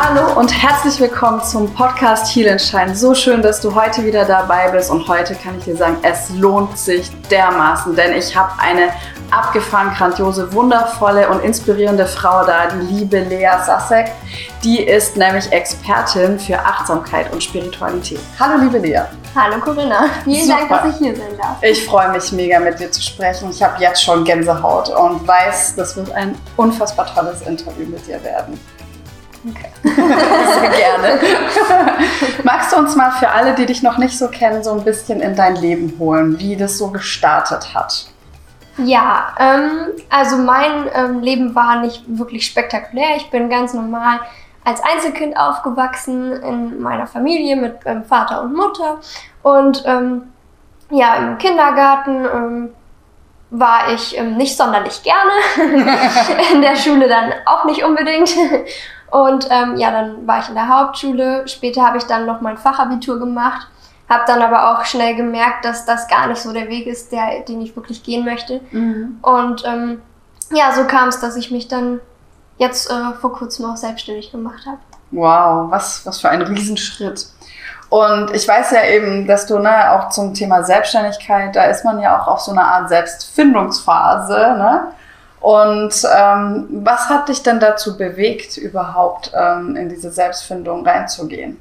Hallo und herzlich willkommen zum Podcast Heal and Shine. So schön, dass du heute wieder dabei bist und heute kann ich dir sagen, es lohnt sich dermaßen, denn ich habe eine abgefahren grandiose, wundervolle und inspirierende Frau da, die liebe Lea Sasek. Die ist nämlich Expertin für Achtsamkeit und Spiritualität. Hallo liebe Lea. Hallo Corinna, vielen Super. Dank, dass ich hier sein darf. Ich freue mich mega mit dir zu sprechen. Ich habe jetzt schon Gänsehaut und weiß, das wird ein unfassbar tolles Interview mit dir werden. Okay. Sehr gerne. Magst du uns mal für alle, die dich noch nicht so kennen, so ein bisschen in dein Leben holen, wie das so gestartet hat? Ja, ähm, also mein ähm, Leben war nicht wirklich spektakulär. Ich bin ganz normal als Einzelkind aufgewachsen in meiner Familie mit ähm, Vater und Mutter. Und ähm, ja, im Kindergarten ähm, war ich ähm, nicht sonderlich gerne. in der Schule dann auch nicht unbedingt. Und ähm, ja, dann war ich in der Hauptschule. Später habe ich dann noch mein Fachabitur gemacht. Habe dann aber auch schnell gemerkt, dass das gar nicht so der Weg ist, der, den ich wirklich gehen möchte. Und ähm, ja, so kam es, dass ich mich dann jetzt äh, vor kurzem auch selbstständig gemacht habe. Wow, was, was für ein Riesenschritt. Und ich weiß ja eben, dass du ne, auch zum Thema Selbstständigkeit, da ist man ja auch auf so einer Art Selbstfindungsphase. Ne? Und ähm, was hat dich denn dazu bewegt, überhaupt ähm, in diese Selbstfindung reinzugehen?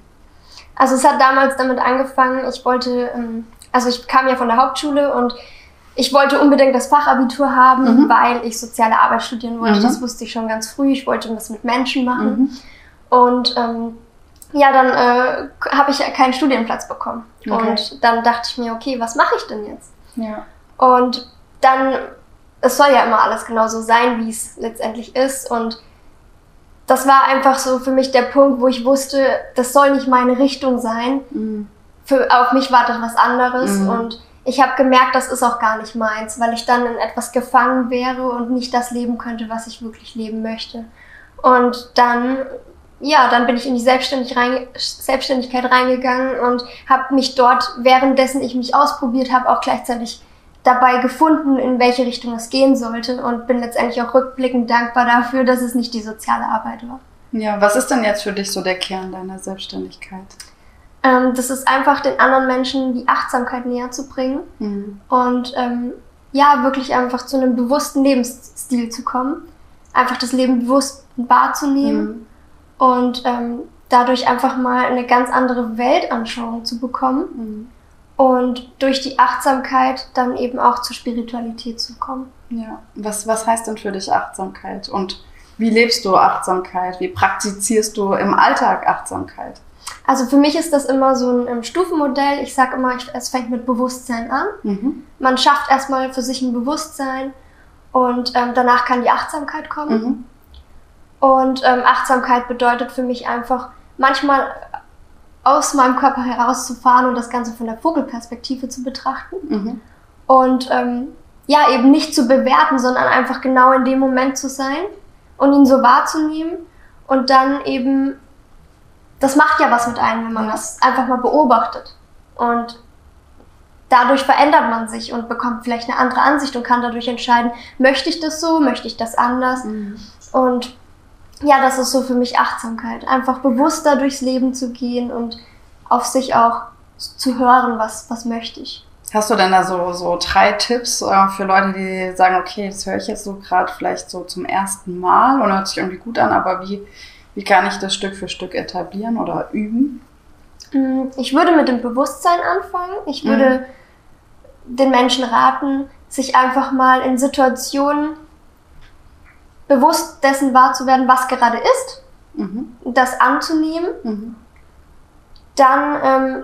Also es hat damals damit angefangen, ich wollte, ähm, also ich kam ja von der Hauptschule und ich wollte unbedingt das Fachabitur haben, Mhm. weil ich soziale Arbeit studieren wollte. Mhm. Das wusste ich schon ganz früh. Ich wollte das mit Menschen machen. Mhm. Und ähm, ja, dann äh, habe ich keinen Studienplatz bekommen. Okay. Und dann dachte ich mir, okay, was mache ich denn jetzt? Ja. Und dann, es soll ja immer alles genauso sein, wie es letztendlich ist. Und das war einfach so für mich der Punkt, wo ich wusste, das soll nicht meine Richtung sein. Mhm. Für, auf mich wartet was anderes. Mhm. Und ich habe gemerkt, das ist auch gar nicht meins, weil ich dann in etwas gefangen wäre und nicht das leben könnte, was ich wirklich leben möchte. Und dann, ja, dann bin ich in die Selbstständig rein, Selbstständigkeit reingegangen und habe mich dort, währenddessen ich mich ausprobiert habe, auch gleichzeitig dabei gefunden, in welche Richtung es gehen sollte und bin letztendlich auch rückblickend dankbar dafür, dass es nicht die soziale Arbeit war. ja, was ist denn jetzt für dich so der Kern deiner Selbstständigkeit? Ähm, das ist einfach den anderen Menschen die Achtsamkeit näher zu bringen Mhm. und ähm, ja, wirklich einfach zu einem bewussten Lebensstil zu kommen. Einfach das Leben bewusst wahrzunehmen Mhm. und ähm, dadurch einfach mal eine ganz andere Weltanschauung zu bekommen Mhm. Und durch die Achtsamkeit dann eben auch zur Spiritualität zu kommen. Ja, was, was heißt denn für dich Achtsamkeit? Und wie lebst du Achtsamkeit? Wie praktizierst du im Alltag Achtsamkeit? Also für mich ist das immer so ein Stufenmodell. Ich sage immer, ich, es fängt mit Bewusstsein an. Mhm. Man schafft erstmal für sich ein Bewusstsein und ähm, danach kann die Achtsamkeit kommen. Mhm. Und ähm, Achtsamkeit bedeutet für mich einfach, manchmal aus meinem Körper herauszufahren und das Ganze von der Vogelperspektive zu betrachten. Mhm. Und ähm, ja, eben nicht zu bewerten, sondern einfach genau in dem Moment zu sein und ihn so wahrzunehmen. Und dann eben, das macht ja was mit einem, wenn man das einfach mal beobachtet. Und dadurch verändert man sich und bekommt vielleicht eine andere Ansicht und kann dadurch entscheiden, möchte ich das so, möchte ich das anders. Mhm. Und ja, das ist so für mich Achtsamkeit. Einfach bewusster durchs Leben zu gehen und auf sich auch zu hören, was, was möchte ich. Hast du denn da so, so drei Tipps äh, für Leute, die sagen, okay, das höre ich jetzt so gerade vielleicht so zum ersten Mal und hört sich irgendwie gut an, aber wie, wie kann ich das Stück für Stück etablieren oder üben? Mm, Ich würde mit dem Bewusstsein anfangen. Ich Mhm. würde den Menschen raten, sich einfach mal in Situationen bewusst dessen wahr zu werden, was gerade ist, Mhm. das anzunehmen, Mhm. dann ähm,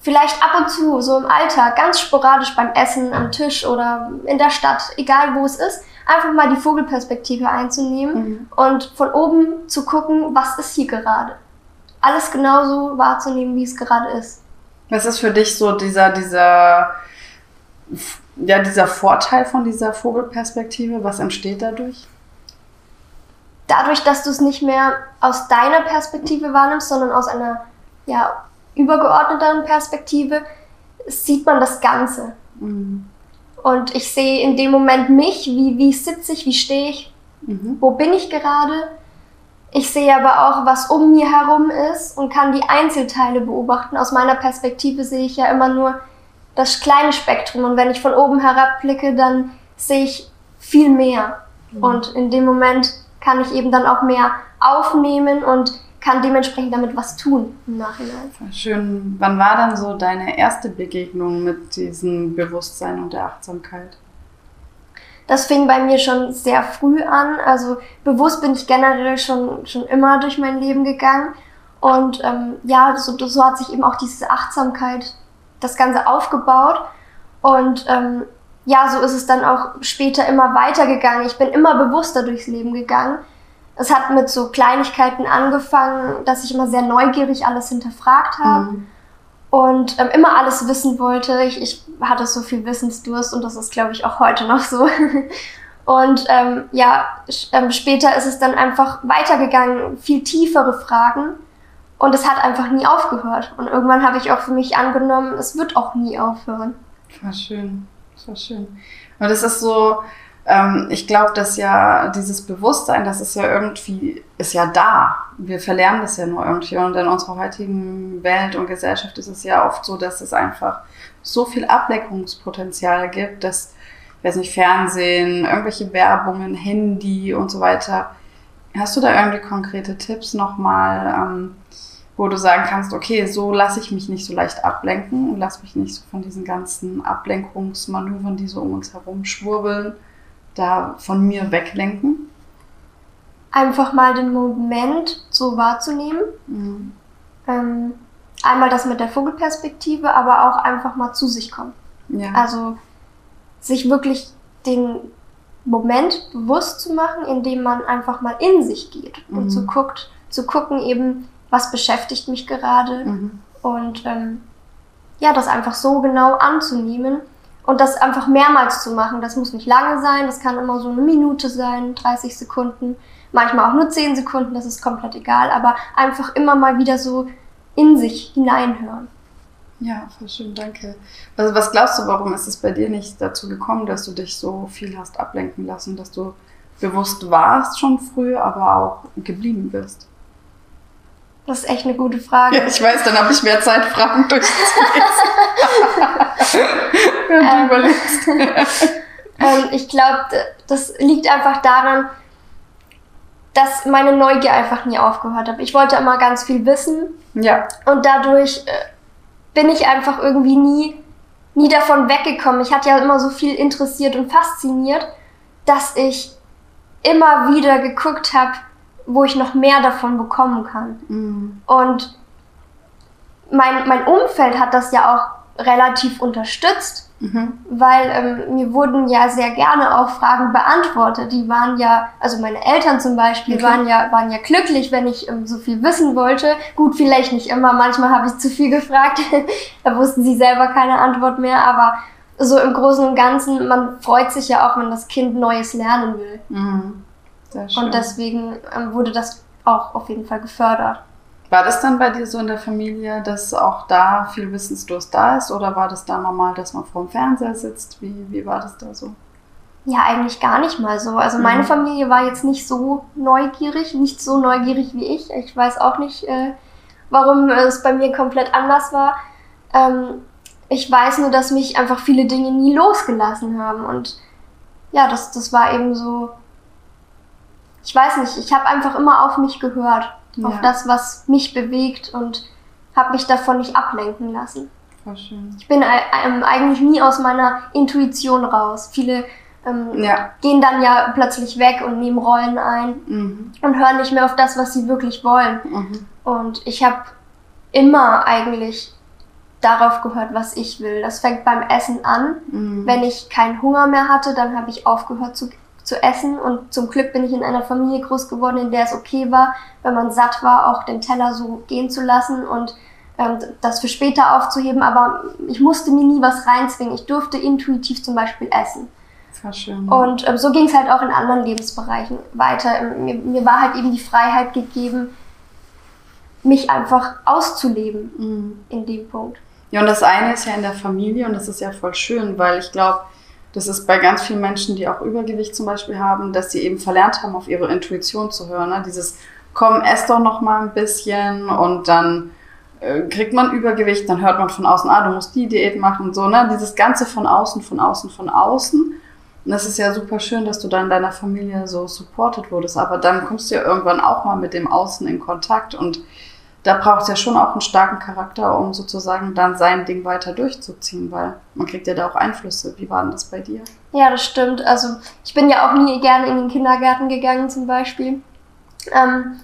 vielleicht ab und zu so im Alltag, ganz sporadisch beim Essen am Tisch oder in der Stadt, egal wo es ist, einfach mal die Vogelperspektive einzunehmen Mhm. und von oben zu gucken, was ist hier gerade. Alles genauso wahrzunehmen, wie es gerade ist. Was ist für dich so dieser, dieser, ja, dieser Vorteil von dieser Vogelperspektive? Was entsteht dadurch? Dadurch, dass du es nicht mehr aus deiner Perspektive wahrnimmst, sondern aus einer ja, übergeordneteren Perspektive, sieht man das Ganze. Mhm. Und ich sehe in dem Moment mich, wie, wie sitze ich, wie stehe ich, Mhm. wo bin ich gerade. Ich sehe aber auch, was um mir herum ist und kann die Einzelteile beobachten. Aus meiner Perspektive sehe ich ja immer nur das kleine Spektrum und wenn ich von oben herab blicke, dann sehe ich viel mehr. Mhm. Und in dem Moment kann ich eben dann auch mehr aufnehmen und kann dementsprechend damit was tun im Nachhinein. Schön. Wann war dann so deine erste Begegnung mit diesem Bewusstsein und der Achtsamkeit? Das fing bei mir schon sehr früh an. Also bewusst bin ich generell schon, schon immer durch mein Leben gegangen. Und ähm, ja, so, so hat sich eben auch diese Achtsamkeit, das Ganze aufgebaut. Und ähm, ja, so ist es dann auch später immer weitergegangen. Ich bin immer bewusster durchs Leben gegangen es hat mit so Kleinigkeiten angefangen, dass ich immer sehr neugierig alles hinterfragt habe mhm. und ähm, immer alles wissen wollte. Ich, ich hatte so viel Wissensdurst und das ist, glaube ich, auch heute noch so. und ähm, ja, ähm, später ist es dann einfach weitergegangen, viel tiefere Fragen. Und es hat einfach nie aufgehört. Und irgendwann habe ich auch für mich angenommen, es wird auch nie aufhören. War schön. Das war schön. Und es ist so, ähm, ich glaube, dass ja dieses Bewusstsein, das ist ja irgendwie, ist ja da. Wir verlernen das ja nur irgendwie. Und in unserer heutigen Welt und Gesellschaft ist es ja oft so, dass es einfach so viel Ablenkungspotenzial gibt, dass, ich weiß nicht, Fernsehen, irgendwelche Werbungen, Handy und so weiter. Hast du da irgendwie konkrete Tipps nochmal, ähm, wo du sagen kannst, okay, so lasse ich mich nicht so leicht ablenken und lasse mich nicht so von diesen ganzen Ablenkungsmanövern, die so um uns herum schwurbeln, da von mir weglenken? Einfach mal den Moment so wahrzunehmen. Mhm. Ähm, einmal das mit der Vogelperspektive, aber auch einfach mal zu sich kommen. Ja. Also sich wirklich den Moment bewusst zu machen, indem man einfach mal in sich geht mhm. und zu guckt, zu gucken eben, was beschäftigt mich gerade mhm. und ähm, ja, das einfach so genau anzunehmen und das einfach mehrmals zu machen, das muss nicht lange sein, das kann immer so eine Minute sein, 30 Sekunden, manchmal auch nur 10 Sekunden, das ist komplett egal, aber einfach immer mal wieder so in sich hineinhören. Ja, voll schön, danke. Also was glaubst du, warum ist es bei dir nicht dazu gekommen, dass du dich so viel hast ablenken lassen, dass du bewusst warst schon früh, aber auch geblieben bist? Das ist echt eine gute Frage. Ja, ich weiß, dann habe ich mehr Zeit, Fragen durchzulesen. Wenn du ähm, überlegst. ähm, ich glaube, das liegt einfach daran, dass meine Neugier einfach nie aufgehört hat. Ich wollte immer ganz viel wissen. Ja. Und dadurch äh, bin ich einfach irgendwie nie, nie davon weggekommen. Ich hatte ja immer so viel interessiert und fasziniert, dass ich immer wieder geguckt habe, wo ich noch mehr davon bekommen kann. Mhm. Und mein, mein Umfeld hat das ja auch relativ unterstützt, mhm. weil ähm, mir wurden ja sehr gerne auch Fragen beantwortet. Die waren ja, also meine Eltern zum Beispiel, okay. waren, ja, waren ja glücklich, wenn ich ähm, so viel wissen wollte. Gut, vielleicht nicht immer, manchmal habe ich zu viel gefragt, da wussten sie selber keine Antwort mehr, aber so im Großen und Ganzen, man freut sich ja auch, wenn das Kind Neues lernen will. Mhm. Und deswegen ähm, wurde das auch auf jeden Fall gefördert. War das dann bei dir so in der Familie, dass auch da viel Wissensdurst da ist oder war das da normal, dass man vor dem Fernseher sitzt? Wie, wie war das da so? Ja, eigentlich gar nicht mal so. Also meine mhm. Familie war jetzt nicht so neugierig, nicht so neugierig wie ich. Ich weiß auch nicht, äh, warum es bei mir komplett anders war. Ähm, ich weiß nur, dass mich einfach viele Dinge nie losgelassen haben. Und ja, das, das war eben so ich weiß nicht, ich habe einfach immer auf mich gehört, ja. auf das, was mich bewegt und habe mich davon nicht ablenken lassen. Schön. Ich bin ähm, eigentlich nie aus meiner Intuition raus. Viele ähm, ja. gehen dann ja plötzlich weg und nehmen Rollen ein mhm. und hören nicht mehr auf das, was sie wirklich wollen. Mhm. Und ich habe immer eigentlich darauf gehört, was ich will. Das fängt beim Essen an. Mhm. Wenn ich keinen Hunger mehr hatte, dann habe ich aufgehört zu zu essen. Und zum Glück bin ich in einer Familie groß geworden, in der es okay war, wenn man satt war, auch den Teller so gehen zu lassen und ähm, das für später aufzuheben. Aber ich musste mir nie was reinzwingen. Ich durfte intuitiv zum Beispiel essen. Schön, ja. Und ähm, so ging es halt auch in anderen Lebensbereichen weiter. Ähm, mir, mir, war halt eben die Freiheit gegeben, mich einfach auszuleben mhm. in dem Punkt. Ja, und das eine ist ja in der Familie und das ist ja voll schön, weil ich glaube, das ist bei ganz vielen Menschen, die auch Übergewicht zum Beispiel haben, dass sie eben verlernt haben, auf ihre Intuition zu hören. Ne? Dieses komm, ess doch noch mal ein bisschen und dann äh, kriegt man Übergewicht, dann hört man von außen, ah, du musst die Diät machen und so, ne? Dieses Ganze von außen, von außen, von außen. Und das ist ja super schön, dass du dann in deiner Familie so supported wurdest. Aber dann kommst du ja irgendwann auch mal mit dem Außen in Kontakt und da braucht es ja schon auch einen starken Charakter, um sozusagen dann sein Ding weiter durchzuziehen, weil man kriegt ja da auch Einflüsse. Wie war denn das bei dir? Ja, das stimmt. Also ich bin ja auch nie gerne in den Kindergarten gegangen zum Beispiel. Ähm,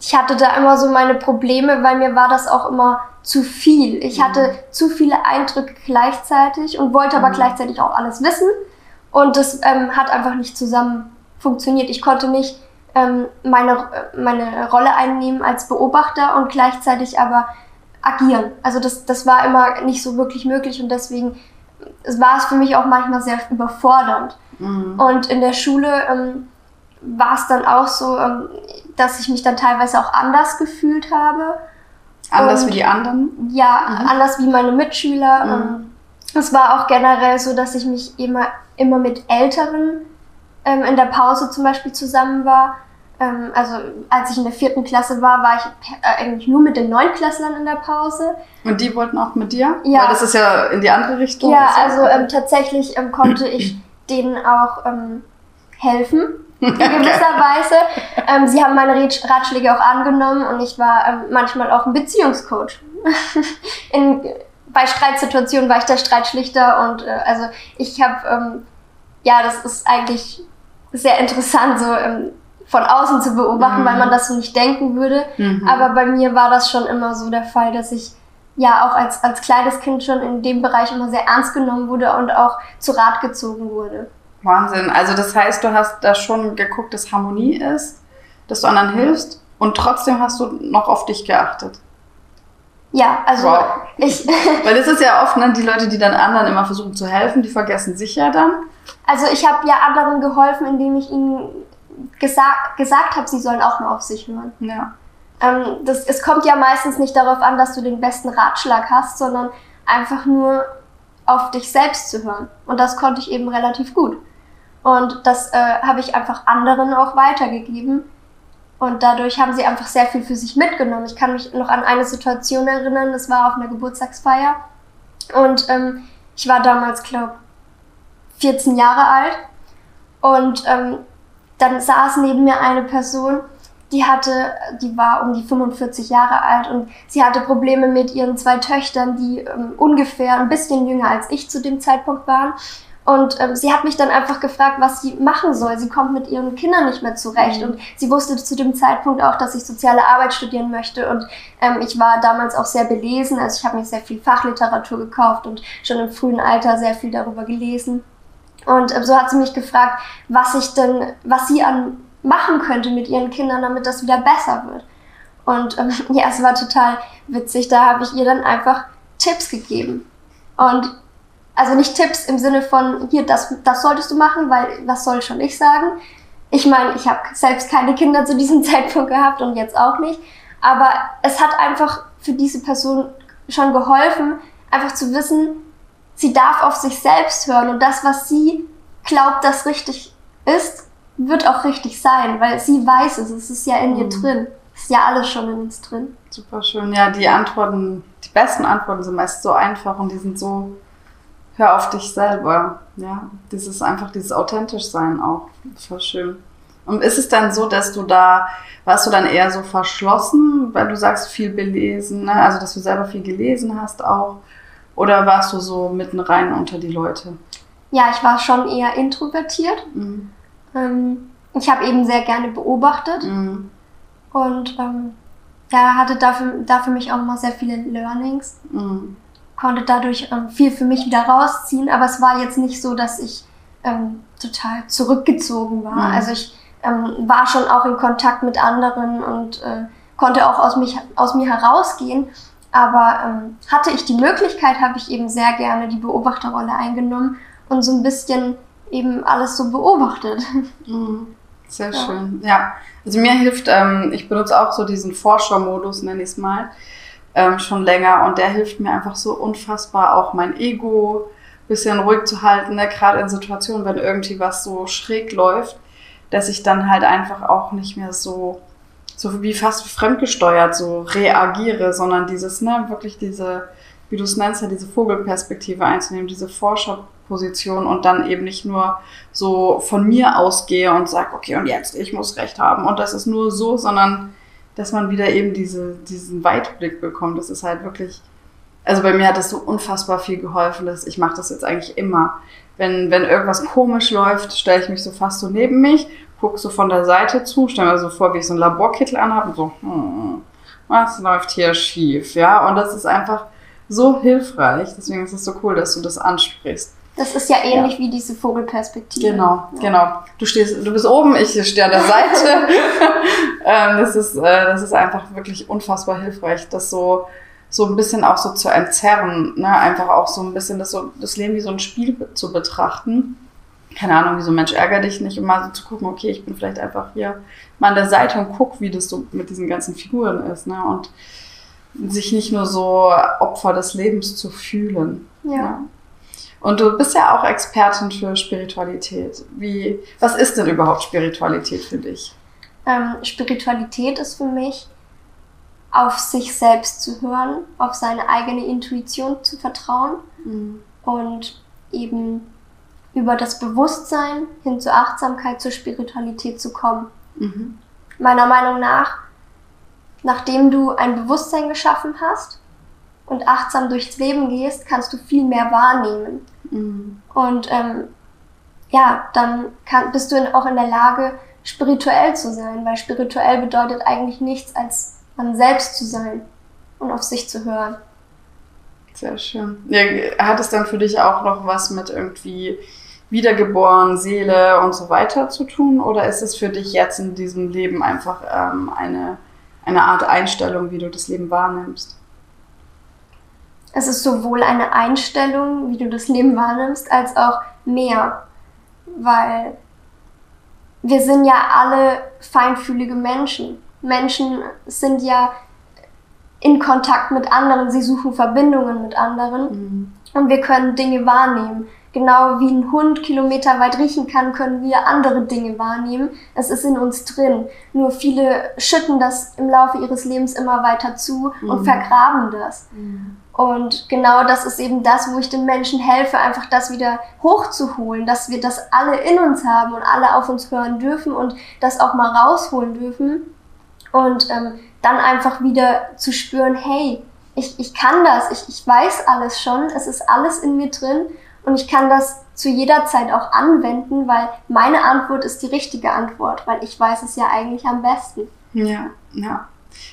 ich hatte da immer so meine Probleme, weil mir war das auch immer zu viel. Ich hatte mhm. zu viele Eindrücke gleichzeitig und wollte aber mhm. gleichzeitig auch alles wissen. Und das ähm, hat einfach nicht zusammen funktioniert. Ich konnte nicht ähm, meine, meine Rolle einnehmen als Beobachter und gleichzeitig aber agieren. Also das, das war immer nicht so wirklich möglich und deswegen war es für mich auch manchmal sehr überfordernd. Mhm. Und in der Schule ähm, war es dann auch so, ähm, dass ich mich dann teilweise auch anders gefühlt habe. Anders und, wie die anderen? Ja, mhm. anders wie meine Mitschüler. Mhm. Ähm, es war auch generell so, dass ich mich immer, immer mit Älteren ähm, in der Pause zum Beispiel zusammen war. Ähm, also als ich in der vierten Klasse war, war ich äh, eigentlich nur mit den Neunklässlern in der Pause. Und die wollten auch mit dir? Ja. Weil das ist ja in die andere Richtung. Ja, also ähm, tatsächlich ähm, konnte ich denen auch ähm, helfen in gewisser Weise. Ähm, sie haben meine Ratschläge auch angenommen und ich war ähm, manchmal auch ein Beziehungscoach. in, bei Streitsituationen war ich der Streitschlichter und äh, also ich habe, ja, das ist eigentlich sehr interessant, so von außen zu beobachten, mhm. weil man das so nicht denken würde. Mhm. Aber bei mir war das schon immer so der Fall, dass ich ja auch als, als kleines Kind schon in dem Bereich immer sehr ernst genommen wurde und auch zu Rat gezogen wurde. Wahnsinn. Also das heißt, du hast da schon geguckt, dass Harmonie ist, dass du anderen hilfst und trotzdem hast du noch auf dich geachtet. Ja, also wow. ich. Weil das ist ja oft, ne, die Leute, die dann anderen immer versuchen zu helfen, die vergessen sich ja dann. Also ich habe ja anderen geholfen, indem ich ihnen gesagt, gesagt habe, sie sollen auch nur auf sich hören. Ja. Ähm, das, es kommt ja meistens nicht darauf an, dass du den besten Ratschlag hast, sondern einfach nur auf dich selbst zu hören. Und das konnte ich eben relativ gut. Und das äh, habe ich einfach anderen auch weitergegeben. Und dadurch haben sie einfach sehr viel für sich mitgenommen. Ich kann mich noch an eine Situation erinnern, das war auf einer Geburtstagsfeier. Und ähm, ich war damals, glaube 14 Jahre alt. Und ähm, dann saß neben mir eine Person, die hatte, die war um die 45 Jahre alt und sie hatte Probleme mit ihren zwei Töchtern, die ähm, ungefähr ein bisschen jünger als ich zu dem Zeitpunkt waren. Und ähm, sie hat mich dann einfach gefragt, was sie machen soll. Sie kommt mit ihren Kindern nicht mehr zurecht. Mhm. Und sie wusste zu dem Zeitpunkt auch, dass ich soziale Arbeit studieren möchte. Und ähm, ich war damals auch sehr belesen. Also ich habe mir sehr viel Fachliteratur gekauft und schon im frühen Alter sehr viel darüber gelesen. Und ähm, so hat sie mich gefragt, was ich denn, was sie an machen könnte mit ihren Kindern, damit das wieder besser wird. Und ähm, ja, es war total witzig. Da habe ich ihr dann einfach Tipps gegeben. Und also nicht Tipps im Sinne von, hier, das, das solltest du machen, weil was soll schon ich sagen? Ich meine, ich habe selbst keine Kinder zu diesem Zeitpunkt gehabt und jetzt auch nicht. Aber es hat einfach für diese Person schon geholfen, einfach zu wissen, sie darf auf sich selbst hören und das, was sie glaubt, das richtig ist, wird auch richtig sein, weil sie weiß es, es ist ja in mhm. ihr drin. Es ist ja alles schon in uns drin. Super schön. Ja, die Antworten, die besten Antworten sind meist so einfach und die sind so hör auf dich selber. Ja, dieses einfach dieses authentisch sein auch. Voll schön. Und ist es dann so, dass du da, warst du dann eher so verschlossen, weil du sagst, viel belesen, ne? also dass du selber viel gelesen hast auch? Oder warst du so mitten rein unter die Leute? Ja, ich war schon eher introvertiert. Mhm. Ähm, ich habe eben sehr gerne beobachtet mhm. und ähm, ja, hatte dafür, dafür mich auch immer sehr viele Learnings. Mhm konnte dadurch ähm, viel für mich wieder rausziehen, aber es war jetzt nicht so, dass ich ähm, total zurückgezogen war. Mhm. Also ich ähm, war schon auch in Kontakt mit anderen und äh, konnte auch aus, mich, aus mir herausgehen. Aber ähm, hatte ich die Möglichkeit, habe ich eben sehr gerne die Beobachterrolle eingenommen und so ein bisschen eben alles so beobachtet. Mhm. Sehr ja. schön. Ja, also mir hilft, ähm, ich benutze auch so diesen Forschermodus, nenne ich es mal ähm, schon länger und der hilft mir einfach so unfassbar, auch mein Ego bisschen ruhig zu halten, ne? gerade in Situationen, wenn irgendwie was so schräg läuft, dass ich dann halt einfach auch nicht mehr so so wie fast fremdgesteuert so reagiere, sondern dieses, ne, wirklich diese, wie du es nennst, ja, diese Vogelperspektive einzunehmen, diese Forscherposition und dann eben nicht nur so von mir ausgehe und sage, okay, und jetzt, ich muss recht haben und das ist nur so, sondern dass man wieder eben diese, diesen Weitblick bekommt. Das ist halt wirklich, also bei mir hat das so unfassbar viel geholfen, dass ich mache das jetzt eigentlich immer. Wenn, wenn irgendwas komisch läuft, stelle ich mich so fast so neben mich, gucke so von der Seite zu, stelle mir so vor, wie ich so einen Laborkittel anhabe und so, hm, was läuft hier schief, ja? Und das ist einfach so hilfreich. Deswegen ist es so cool, dass du das ansprichst. Das ist ja ähnlich ja. wie diese Vogelperspektive. Genau, ja. genau. Du stehst, du bist oben, ich stehe an der Seite. ähm, das ist, äh, das ist einfach wirklich unfassbar hilfreich, das so, so ein bisschen auch so zu entzerren, ne? einfach auch so ein bisschen das, so, das Leben wie so ein Spiel zu betrachten. Keine Ahnung, wie so ein Mensch ärger dich nicht, um mal so zu gucken, okay, ich bin vielleicht einfach hier mal an der Seite und guck, wie das so mit diesen ganzen Figuren ist. Ne? Und sich nicht nur so Opfer des Lebens zu fühlen. ja. ja. Und du bist ja auch Expertin für Spiritualität. Wie, was ist denn überhaupt Spiritualität für dich? Ähm, Spiritualität ist für mich, auf sich selbst zu hören, auf seine eigene Intuition zu vertrauen mhm. und eben über das Bewusstsein hin zur Achtsamkeit, zur Spiritualität zu kommen. Mhm. Meiner Meinung nach, nachdem du ein Bewusstsein geschaffen hast und achtsam durchs Leben gehst, kannst du viel mehr wahrnehmen. Mhm. Und ähm, ja, dann kann, bist du auch in der Lage, spirituell zu sein, weil spirituell bedeutet eigentlich nichts, als man selbst zu sein und auf sich zu hören. Sehr schön. Ja, hat es dann für dich auch noch was mit irgendwie Wiedergeboren, Seele und so weiter zu tun? Oder ist es für dich jetzt in diesem Leben einfach ähm, eine, eine Art Einstellung, wie du das Leben wahrnimmst? es ist sowohl eine Einstellung, wie du das Leben wahrnimmst, als auch mehr. Weil wir sind ja alle feinfühlige Menschen. Menschen sind ja in Kontakt mit anderen, sie suchen Verbindungen mit anderen mhm. und wir können Dinge wahrnehmen. Genau wie ein Hund kilometerweit riechen kann, können wir andere Dinge wahrnehmen. Es ist in uns drin. Nur viele schütten das im Laufe ihres Lebens immer weiter zu mhm. und vergraben das. Mhm. Und genau das ist eben das, wo ich den Menschen helfe, einfach das wieder hochzuholen, dass wir das alle in uns haben und alle auf uns hören dürfen und das auch mal rausholen dürfen. Und ähm, dann einfach wieder zu spüren, hey, ich, ich kann das, ich, ich weiß alles schon, es ist alles in mir drin und ich kann das zu jeder Zeit auch anwenden, weil meine Antwort ist die richtige Antwort, weil ich weiß es ja eigentlich am besten. Ja, ja.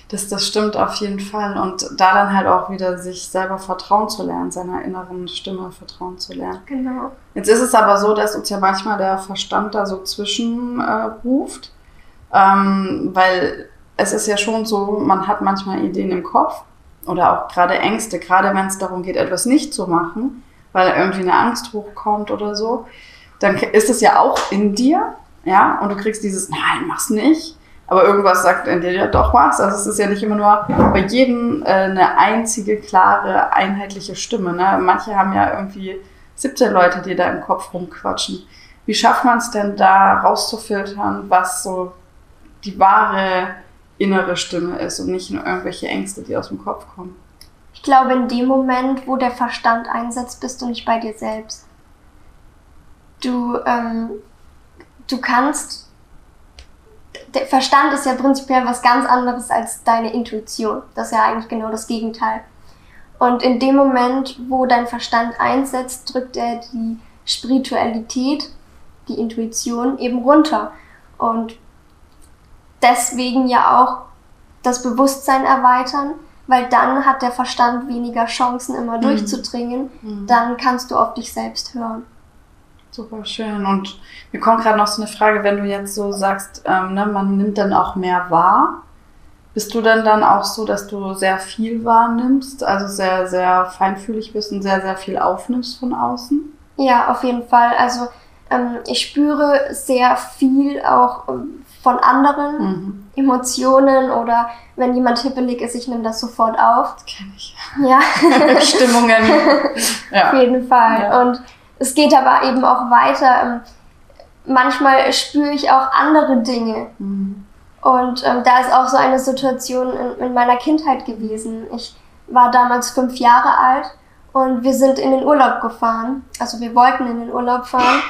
Das, das stimmt auf jeden Fall. Und da dann halt auch wieder sich selber vertrauen zu lernen, seiner inneren Stimme vertrauen zu lernen. Genau. Jetzt ist es aber so, dass uns ja manchmal der Verstand da so zwischenruft, äh, ähm, weil es ist ja schon so, man hat manchmal Ideen im Kopf oder auch gerade Ängste, gerade wenn es darum geht, etwas nicht zu machen, weil irgendwie eine Angst hochkommt oder so, dann ist es ja auch in dir, ja, und du kriegst dieses, nein, mach's nicht aber irgendwas sagt in dir ja doch was. Also es ist ja nicht immer nur bei jedem äh, eine einzige, klare, einheitliche Stimme. Ne? Manche haben ja irgendwie 17 Leute, die da im Kopf rumquatschen. Wie schafft man es denn da rauszufiltern, was so die wahre innere Stimme ist und nicht nur irgendwelche Ängste, die aus dem Kopf kommen? Ich glaube, in dem Moment, wo der Verstand einsetzt, bist du nicht bei dir selbst. Du, ähm, du kannst der Verstand ist ja prinzipiell was ganz anderes als deine Intuition. Das ist ja eigentlich genau das Gegenteil. Und in dem Moment, wo dein Verstand einsetzt, drückt er die Spiritualität, die Intuition eben runter. Und deswegen ja auch das Bewusstsein erweitern, weil dann hat der Verstand weniger Chancen, immer mhm. durchzudringen. Mhm. Dann kannst du auf dich selbst hören. Super schön. Und mir kommt gerade noch so eine Frage, wenn du jetzt so sagst, ähm, ne, man nimmt dann auch mehr wahr. Bist du denn dann auch so, dass du sehr viel wahrnimmst, also sehr, sehr feinfühlig bist und sehr, sehr viel aufnimmst von außen? Ja, auf jeden Fall. Also ähm, ich spüre sehr viel auch ähm, von anderen mhm. Emotionen oder wenn jemand hippelig ist, ich nehme das sofort auf. Das kenne ich. Ja. Stimmungen. ja. Auf jeden Fall. Ja. Und es geht aber eben auch weiter. Ähm, manchmal spüre ich auch andere Dinge. Mhm. Und ähm, da ist auch so eine Situation in, in meiner Kindheit gewesen. Ich war damals fünf Jahre alt und wir sind in den Urlaub gefahren. Also wir wollten in den Urlaub fahren.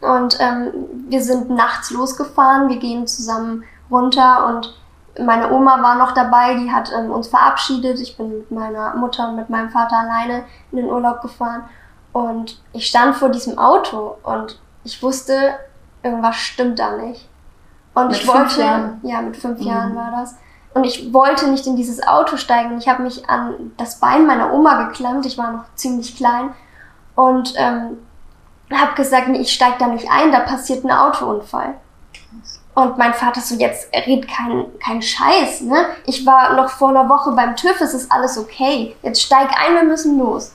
Und ähm, wir sind nachts losgefahren. Wir gehen zusammen runter und meine Oma war noch dabei, die hat ähm, uns verabschiedet. Ich bin mit meiner Mutter und mit meinem Vater alleine in den Urlaub gefahren. Und ich stand vor diesem Auto und ich wusste, irgendwas stimmt da nicht. Und mit ich wollte, Jahren. ja, mit fünf mhm. Jahren war das. Und ich wollte nicht in dieses Auto steigen. Ich habe mich an das Bein meiner Oma geklemmt. Ich war noch ziemlich klein und ähm, habe gesagt, nee, ich steige da nicht ein. Da passiert ein Autounfall. Und mein Vater so, jetzt red keinen kein Scheiß, ne? Ich war noch vor einer Woche beim TÜV, es ist alles okay. Jetzt steig ein, wir müssen los.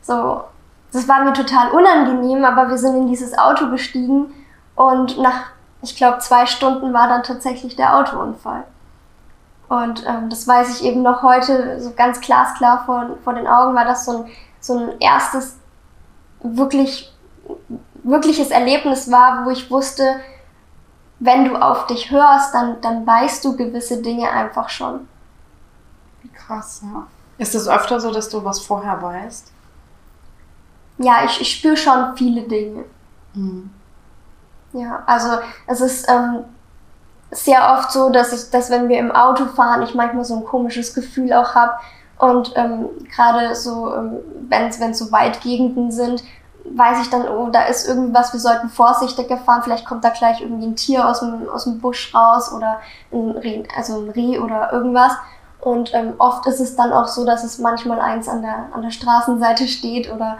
So, das war mir total unangenehm, aber wir sind in dieses Auto gestiegen und nach, ich glaube, zwei Stunden war dann tatsächlich der Autounfall. Und ähm, das weiß ich eben noch heute so ganz glasklar vor, vor den Augen, war das so ein, so ein erstes wirklich, wirkliches Erlebnis war, wo ich wusste, wenn du auf dich hörst, dann, dann weißt du gewisse Dinge einfach schon. Wie krass, ja. Ist es öfter so, dass du was vorher weißt? Ja, ich, ich spüre schon viele Dinge. Mhm. Ja, also es ist ähm, sehr oft so, dass ich, dass wenn wir im Auto fahren, ich manchmal so ein komisches Gefühl auch habe. Und ähm, gerade so, ähm, wenn es so Waldgegenden sind, weiß ich dann, oh, da ist irgendwas, wir sollten vorsichtiger fahren, vielleicht kommt da gleich irgendwie ein Tier aus dem, aus dem Busch raus oder ein Reh, also ein Reh oder irgendwas. Und ähm, oft ist es dann auch so, dass es manchmal eins an der, an der Straßenseite steht oder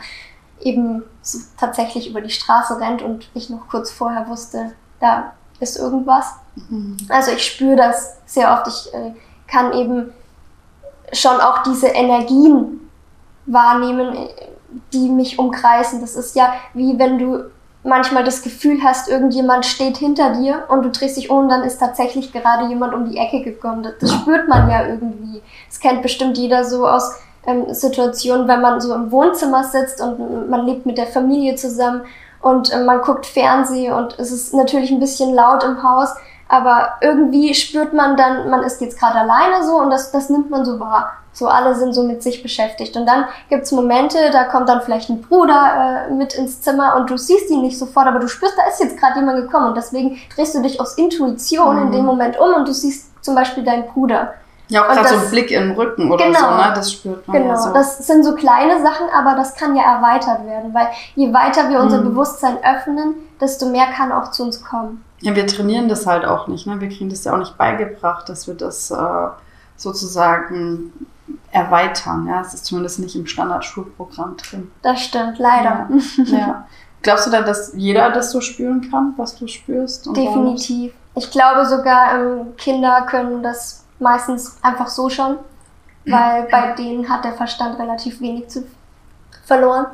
eben so tatsächlich über die Straße rennt und ich noch kurz vorher wusste, da ist irgendwas. Mhm. Also ich spüre das sehr oft. Ich äh, kann eben schon auch diese Energien wahrnehmen, die mich umkreisen. Das ist ja wie wenn du manchmal das Gefühl hast, irgendjemand steht hinter dir und du drehst dich um dann ist tatsächlich gerade jemand um die Ecke gekommen. Das, spürt man ja irgendwie. Das kennt bestimmt jeder so aus ähm, Situationen, wenn man so im Wohnzimmer sitzt und man lebt mit der Familie zusammen und äh, man guckt Fernsehen und es ist natürlich ein bisschen laut im Haus, aber irgendwie spürt man dann, man ist jetzt gerade alleine so und das, das nimmt man so wahr. So alle sind so mit sich beschäftigt. Und dann gibt's Momente, da kommt dann vielleicht ein Bruder äh, mit ins Zimmer und du siehst ihn nicht sofort, aber du spürst, da ist jetzt gerade jemand gekommen. Und deswegen drehst du dich aus Intuition mhm. in dem mhm. Moment um und du siehst zum Beispiel deinen Bruder. Ja, auch gerade so ein Blick im Rücken oder genau, so, ne? Das spürt man. Genau, ja so. das sind so kleine Sachen, aber das kann ja erweitert werden, weil je weiter wir unser mhm. Bewusstsein öffnen, desto mehr kann auch zu uns kommen. Ja, wir trainieren das halt auch nicht, ne? Wir kriegen das ja auch nicht beigebracht, dass wir das äh, sozusagen erweitern. Ja, es ist zumindest nicht im Standardschulprogramm drin. Das stimmt, leider. Ja. ja. Glaubst du dann, dass jeder das so spüren kann, was du spürst? Definitiv. Ich glaube sogar, ähm, Kinder können das meistens einfach so schon, weil bei denen hat der Verstand relativ wenig zu verloren.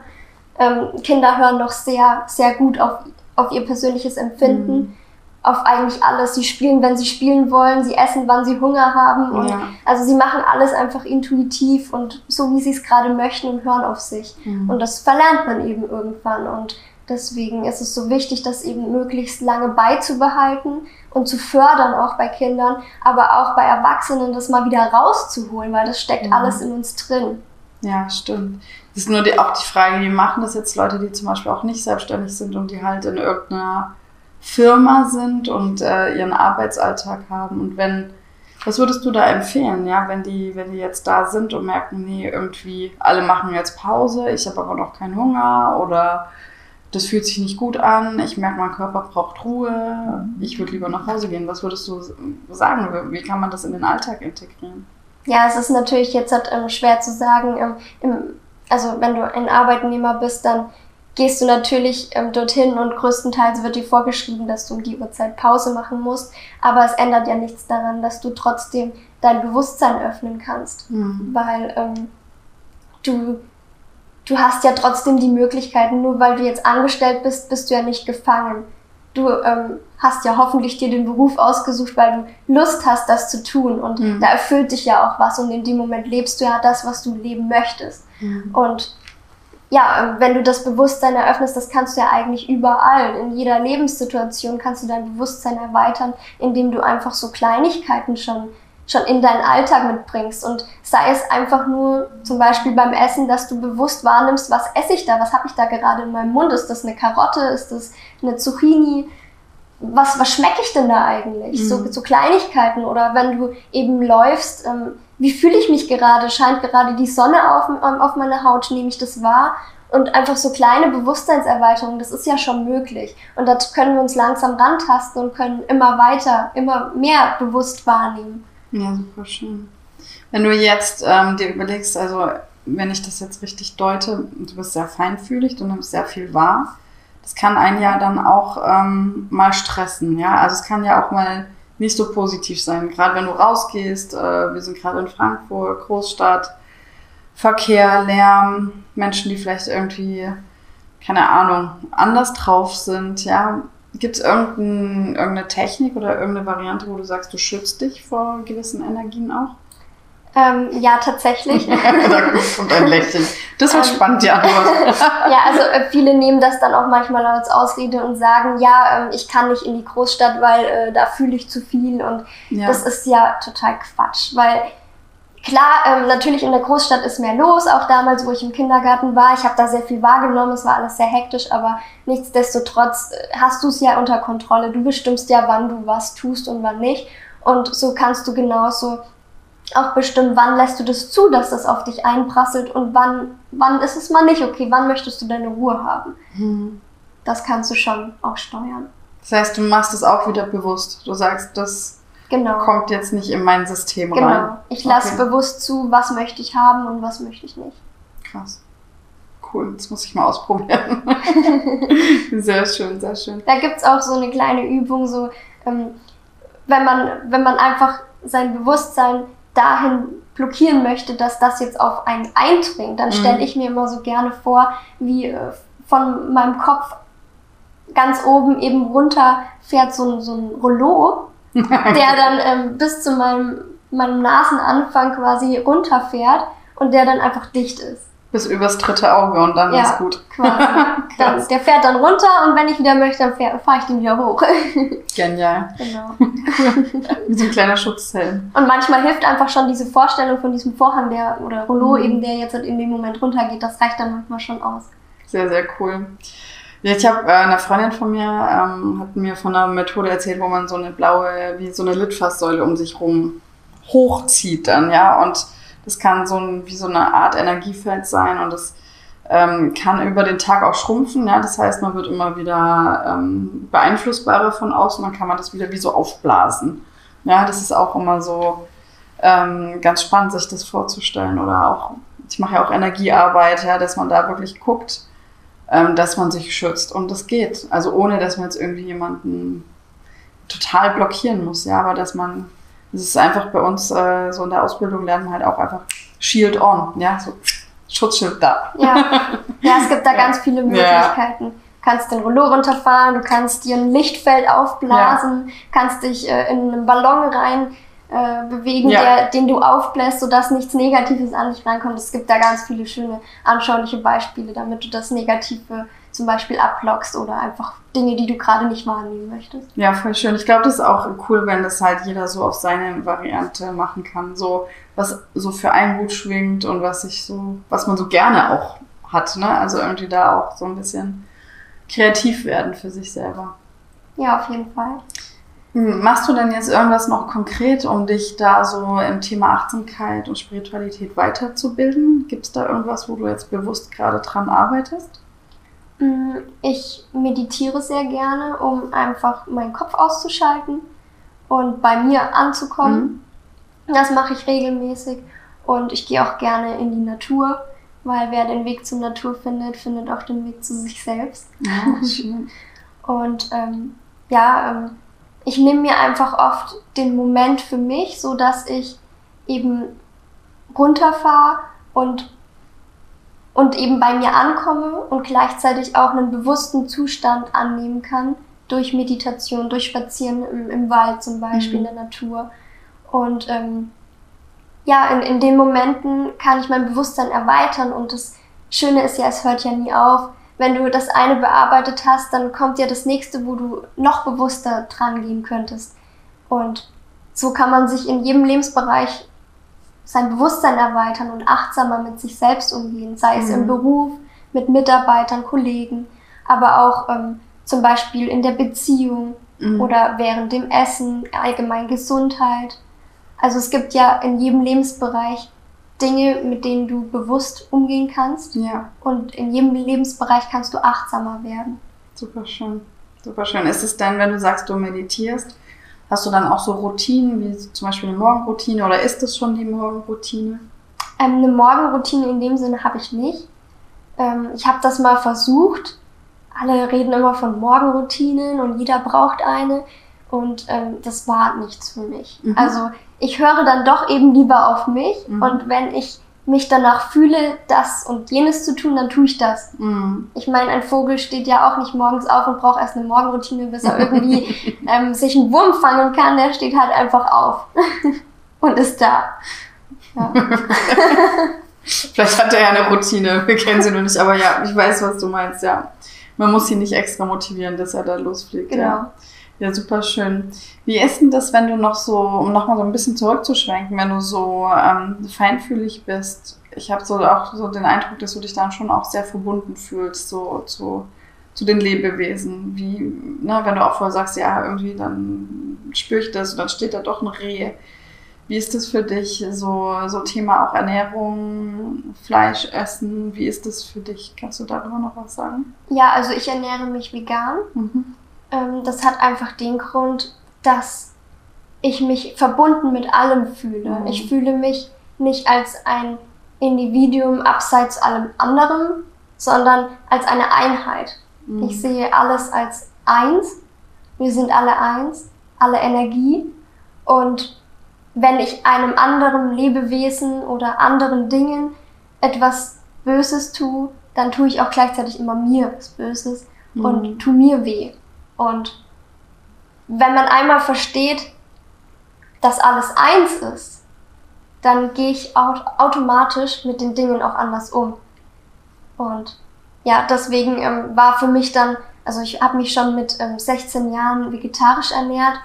Ähm, Kinder hören noch sehr, sehr gut auf, auf ihr persönliches Empfinden. Mhm auf eigentlich alles. Sie spielen, wenn sie spielen wollen, sie essen, wann sie Hunger haben. Und ja. Also sie machen alles einfach intuitiv und so, wie sie es gerade möchten und hören auf sich. Mhm. Und das verlernt man eben irgendwann. Und deswegen ist es so wichtig, das eben möglichst lange beizubehalten und zu fördern, auch bei Kindern, aber auch bei Erwachsenen, das mal wieder rauszuholen, weil das steckt mhm. alles in uns drin. Ja, stimmt. Das ist nur die, auch die Frage, wie machen das jetzt Leute, die zum Beispiel auch nicht selbstständig sind und die halt in irgendeiner Firma sind und äh, ihren Arbeitsalltag haben. Und wenn, was würdest du da empfehlen, ja, wenn die, wenn die jetzt da sind und merken, nee, irgendwie alle machen jetzt Pause, ich habe aber noch keinen Hunger oder das fühlt sich nicht gut an, ich merke, mein Körper braucht Ruhe, ich würde lieber nach Hause gehen. Was würdest du sagen? Wie kann man das in den Alltag integrieren? Ja, es ist natürlich jetzt halt, schwer zu sagen. Ähm, also wenn du ein Arbeitnehmer bist, dann gehst du natürlich ähm, dorthin und größtenteils wird dir vorgeschrieben, dass du um die Uhrzeit Pause machen musst. Aber es ändert ja nichts daran, dass du trotzdem dein Bewusstsein öffnen kannst. Mhm. Weil ähm, du, du hast ja trotzdem die Möglichkeiten, nur weil du jetzt angestellt bist, bist du ja nicht gefangen. Du ähm, hast ja hoffentlich dir den Beruf ausgesucht, weil du Lust hast, das zu tun. Und mhm. da erfüllt dich ja auch was. Und in dem Moment lebst du ja das, was du leben möchtest. Mhm. Und ja, wenn du das Bewusstsein eröffnest, das kannst du ja eigentlich überall. In jeder Lebenssituation kannst du dein Bewusstsein erweitern, indem du einfach so Kleinigkeiten schon, schon in deinen Alltag mitbringst. Und sei es einfach nur zum Beispiel beim Essen, dass du bewusst wahrnimmst, was esse ich da, was habe ich da gerade in meinem Mund? Ist das eine Karotte? Ist das eine Zucchini? Was, was schmecke ich denn da eigentlich? Mhm. So, so Kleinigkeiten. Oder wenn du eben läufst, ähm, wie fühle ich mich gerade? Scheint gerade die Sonne auf, ähm, auf meine Haut? Nehme ich das wahr? Und einfach so kleine Bewusstseinserweiterungen, das ist ja schon möglich. Und da können wir uns langsam rantasten und können immer weiter, immer mehr bewusst wahrnehmen. Ja, super schön. Wenn du jetzt ähm, dir überlegst, also wenn ich das jetzt richtig deute, du bist sehr feinfühlig, du nimmst sehr viel wahr. Das kann einen ja dann auch ähm, mal stressen, ja. Also es kann ja auch mal nicht so positiv sein. Gerade wenn du rausgehst, äh, wir sind gerade in Frankfurt, Großstadt, Verkehr, Lärm, Menschen, die vielleicht irgendwie, keine Ahnung, anders drauf sind, ja. Gibt es irgendein, irgendeine Technik oder irgendeine Variante, wo du sagst, du schützt dich vor gewissen Energien auch? Ähm, ja, tatsächlich. da kommt ein Lächeln. Das wird ähm, spannend, Antwort. ja, also äh, viele nehmen das dann auch manchmal als Ausrede und sagen, ja, ähm, ich kann nicht in die Großstadt, weil äh, da fühle ich zu viel. Und ja. das ist ja total Quatsch, weil klar, ähm, natürlich in der Großstadt ist mehr los. Auch damals, wo ich im Kindergarten war, ich habe da sehr viel wahrgenommen. Es war alles sehr hektisch, aber nichtsdestotrotz äh, hast du es ja unter Kontrolle. Du bestimmst ja, wann du was tust und wann nicht. Und so kannst du genauso auch bestimmen, wann lässt du das zu, dass das auf dich einprasselt und wann, wann ist es mal nicht okay, wann möchtest du deine Ruhe haben. Hm. Das kannst du schon auch steuern. Das heißt, du machst es auch wieder bewusst. Du sagst, das genau. kommt jetzt nicht in mein System genau. rein. Genau. Ich lasse okay. bewusst zu, was möchte ich haben und was möchte ich nicht. Krass. Cool, das muss ich mal ausprobieren. sehr schön, sehr schön. Da gibt es auch so eine kleine Übung, so ähm, wenn man, wenn man einfach sein Bewusstsein dahin blockieren möchte, dass das jetzt auf einen eindringt, dann mhm. stelle ich mir immer so gerne vor, wie äh, von meinem Kopf ganz oben eben runter fährt so ein, so ein Rollo, der dann ähm, bis zu meinem, meinem Nasenanfang quasi runterfährt und der dann einfach dicht ist bis übers dritte Auge und dann ja, ist gut. Quasi. Dann, der fährt dann runter und wenn ich wieder möchte, dann fahre ich den wieder hoch. Genial. Genau. Wie so ein kleiner Schutzhelm. Und manchmal hilft einfach schon diese Vorstellung von diesem Vorhang der oder Rollo mhm. eben, der jetzt in dem Moment runtergeht, das reicht dann manchmal schon aus. Sehr, sehr cool. Ja, ich habe äh, eine Freundin von mir ähm, hat mir von einer Methode erzählt, wo man so eine blaue, wie so eine Litfaßsäule um sich rum hochzieht dann, ja, und das kann so ein, wie so eine Art Energiefeld sein und das ähm, kann über den Tag auch schrumpfen. Ja? Das heißt, man wird immer wieder ähm, beeinflussbarer von außen, dann kann man das wieder wie so aufblasen. Ja, das ist auch immer so ähm, ganz spannend, sich das vorzustellen. Oder auch, ich mache ja auch Energiearbeit, ja, dass man da wirklich guckt, ähm, dass man sich schützt. Und das geht. Also ohne, dass man jetzt irgendwie jemanden total blockieren muss, ja, aber dass man es ist einfach bei uns äh, so in der Ausbildung lernen halt auch einfach Shield on, ja, so Schutzschild da. Ja, ja es gibt da ganz viele Möglichkeiten. Ja. Du kannst den Rollo runterfahren, du kannst dir ein Lichtfeld aufblasen, ja. kannst dich äh, in einen Ballon rein äh, bewegen, ja. der, den du aufbläst, sodass nichts Negatives an dich reinkommt. Es gibt da ganz viele schöne, anschauliche Beispiele, damit du das Negative zum Beispiel ablockst oder einfach Dinge, die du gerade nicht wahrnehmen möchtest. Ja, voll schön. Ich glaube, das ist auch cool, wenn das halt jeder so auf seine Variante machen kann. So, was so für einen gut schwingt und was ich so, was man so gerne auch hat, ne? Also irgendwie da auch so ein bisschen kreativ werden für sich selber. Ja, auf jeden Fall. Hm, machst du denn jetzt irgendwas noch konkret, um dich da so im Thema Achtsamkeit und Spiritualität weiterzubilden? Gibt es da irgendwas, wo du jetzt bewusst gerade dran arbeitest? Mm, ich meditiere sehr gerne, um einfach meinen Kopf auszuschalten und bei mir anzukommen. Mhm. Das mache ich regelmäßig und ich gehe auch gerne in die Natur, weil wer den Weg zur Natur findet, findet auch den Weg zu sich selbst. Ja, schön. und ähm, ja, ähm, ich nehme mir einfach oft den Moment für mich, so dass ich eben runterfahre und und eben bei mir ankomme und gleichzeitig auch einen bewussten Zustand annehmen kann durch Meditation, durch Spazieren im, im Wald zum Beispiel, mhm. in der Natur. Und ähm, ja, in, in den Momenten kann ich mein Bewusstsein erweitern und es Schöne ist ja, es hört ja nie auf. Wenn du das eine bearbeitet hast, dann kommt ja das nächste, wo du noch bewusster dran gehen könntest. Und so kann man sich in jedem Lebensbereich sein Bewusstsein erweitern und achtsamer mit sich selbst umgehen, sei es im Mhm. Beruf, mit Mitarbeitern, Kollegen, aber auch ähm, zum Beispiel in der Beziehung Mhm. oder während dem Essen, allgemein Gesundheit. Also es gibt ja in jedem Lebensbereich Dinge, mit denen du bewusst umgehen kannst Ja, und in jedem Lebensbereich kannst du achtsamer werden. super schön. Super schön. Ist es denn, wenn du sagst, du meditierst, hast du dann auch so Routinen, wie zum Beispiel eine Morgenroutine oder ist das schon die Morgenroutine? Ähm, eine Morgenroutine in dem Sinne habe ich nicht. Ähm, ich habe das mal versucht. Alle reden immer von Morgenroutinen und jeder braucht eine. Und ähm, das war nichts für mich. Mhm. Also ich höre dann doch eben lieber auf mich. Mhm. Und wenn ich mich danach fühle, das und jenes zu tun, dann tue ich das. Mhm. Ich meine, ein Vogel steht ja auch nicht morgens auf und braucht erst eine Morgenroutine, bis er irgendwie ähm, sich einen Wurm fangen kann. Der steht halt einfach auf und ist da. Ja. Vielleicht hat er ja eine Routine, wir kennen sie noch nicht, aber ja, ich weiß, was du meinst, ja. Man muss ihn nicht extra motivieren, dass er da losfliegt. Genau. Ja. Ja, super schön. Wie ist denn das, wenn du noch so, um nochmal so ein bisschen zurückzuschwenken, wenn du so ähm, feinfühlig bist? Ich habe so auch so den Eindruck, dass du dich dann schon auch sehr verbunden fühlst, so zu, zu den Lebewesen. Wie, ne, wenn du auch vorher sagst, ja, irgendwie dann spüre ich das und dann steht da doch ein Reh. Wie ist das für dich, so, so Thema auch Ernährung, Fleisch essen? Wie ist das für dich? Kannst du darüber noch was sagen? ja, also ich ernähre mich vegan. Mhm. Ähm, das hat einfach den Grund, dass ich mich verbunden mit allem fühle. Mhm. Ich fühle mich nicht als ein Individuum abseits allem anderen, sondern als eine Einheit. Mhm. Ich sehe alles als eins. Wir sind alle eins, alle Energie. Und wenn ich einem anderen Lebewesen oder anderen Dingen etwas Böses tue, dann tue ich auch gleichzeitig immer mir was Böses Mhm. und tu mir weh. Und wenn man einmal versteht, dass alles eins ist, dann gehe ich au- automatisch mit den Dingen auch anders um. Und ja, deswegen ähm, war für mich dann, also ich habe mich schon mit ähm, 16 Jahren vegetarisch ernährt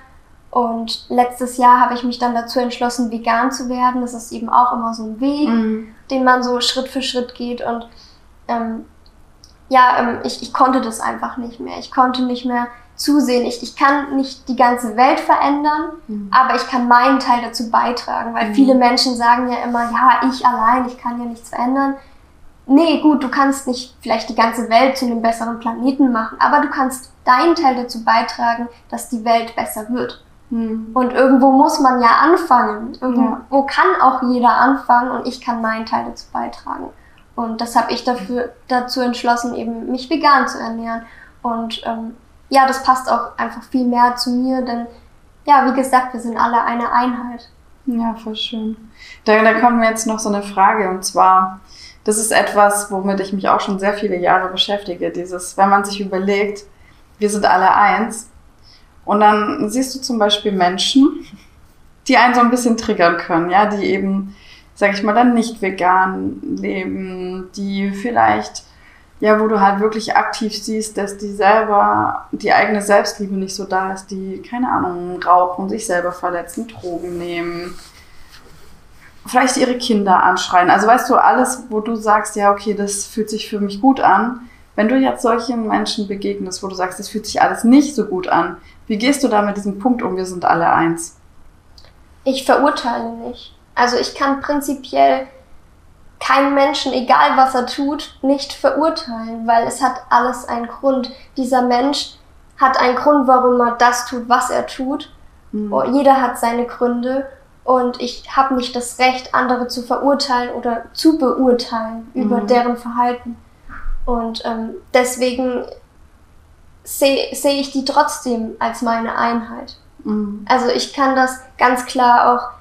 und letztes Jahr habe ich mich dann dazu entschlossen, vegan zu werden. Das ist eben auch immer so ein Weg Mhm. den man so Schritt für Schritt geht und ähm, ja, ähm, ich, ich konnte das einfach nicht mehr. Ich konnte nicht mehr zusehen. Ich, ich kann nicht die ganze Welt verändern, Mhm. aber ich kann meinen Teil dazu beitragen, weil Mhm. viele Menschen sagen ja immer, ja, ich allein, ich kann ja nichts verändern. Nee, gut, du kannst nicht vielleicht die ganze Welt zu einem besseren Planeten machen, aber du kannst deinen Teil dazu beitragen, dass die Welt besser wird. Mhm. Und irgendwo muss man ja anfangen. Irgendwo Ja. kann auch jeder anfangen und ich kann meinen Teil dazu beitragen. Und das habe ich dafür, dazu entschlossen, eben mich vegan zu ernähren. Und ähm, ja, das passt auch einfach viel mehr zu mir, denn ja, wie gesagt, wir sind alle eine Einheit. Ja, voll schön. Da, da kommt mir jetzt noch so eine Frage und zwar, das ist etwas, womit ich mich auch schon sehr viele Jahre beschäftige. Dieses, wenn man sich überlegt, wir sind alle eins und dann siehst du zum Beispiel Menschen, die einen so ein bisschen triggern können, ja, die eben, sag ich mal, dann nicht vegan leben, die vielleicht, ja, wo du halt wirklich aktiv siehst, dass die selber, die eigene Selbstliebe nicht so da ist, die, keine Ahnung, rauchen, sich selber verletzen, Drogen nehmen, vielleicht ihre Kinder anschreien. Also weißt du, alles, wo du sagst, ja, okay, das fühlt sich für mich gut an. Wenn du jetzt solchen Menschen begegnest, wo du sagst, das fühlt sich alles nicht so gut an, wie gehst du da mit diesem Punkt um, wir sind alle eins? Ich verurteile nicht. Also ich kann prinzipiell keinen Menschen, egal was er tut, nicht verurteilen, weil es hat alles einen Grund. Dieser Mensch hat einen Grund, warum er das tut, was er tut. Mhm. Oh, Jeder hat seine Gründe und ich habe nicht das Recht, andere zu verurteilen oder zu beurteilen über Mhm. deren Verhalten. Und ähm, deswegen sehe seh ich die trotzdem als meine Einheit. Mhm. Also ich kann das ganz klar auch,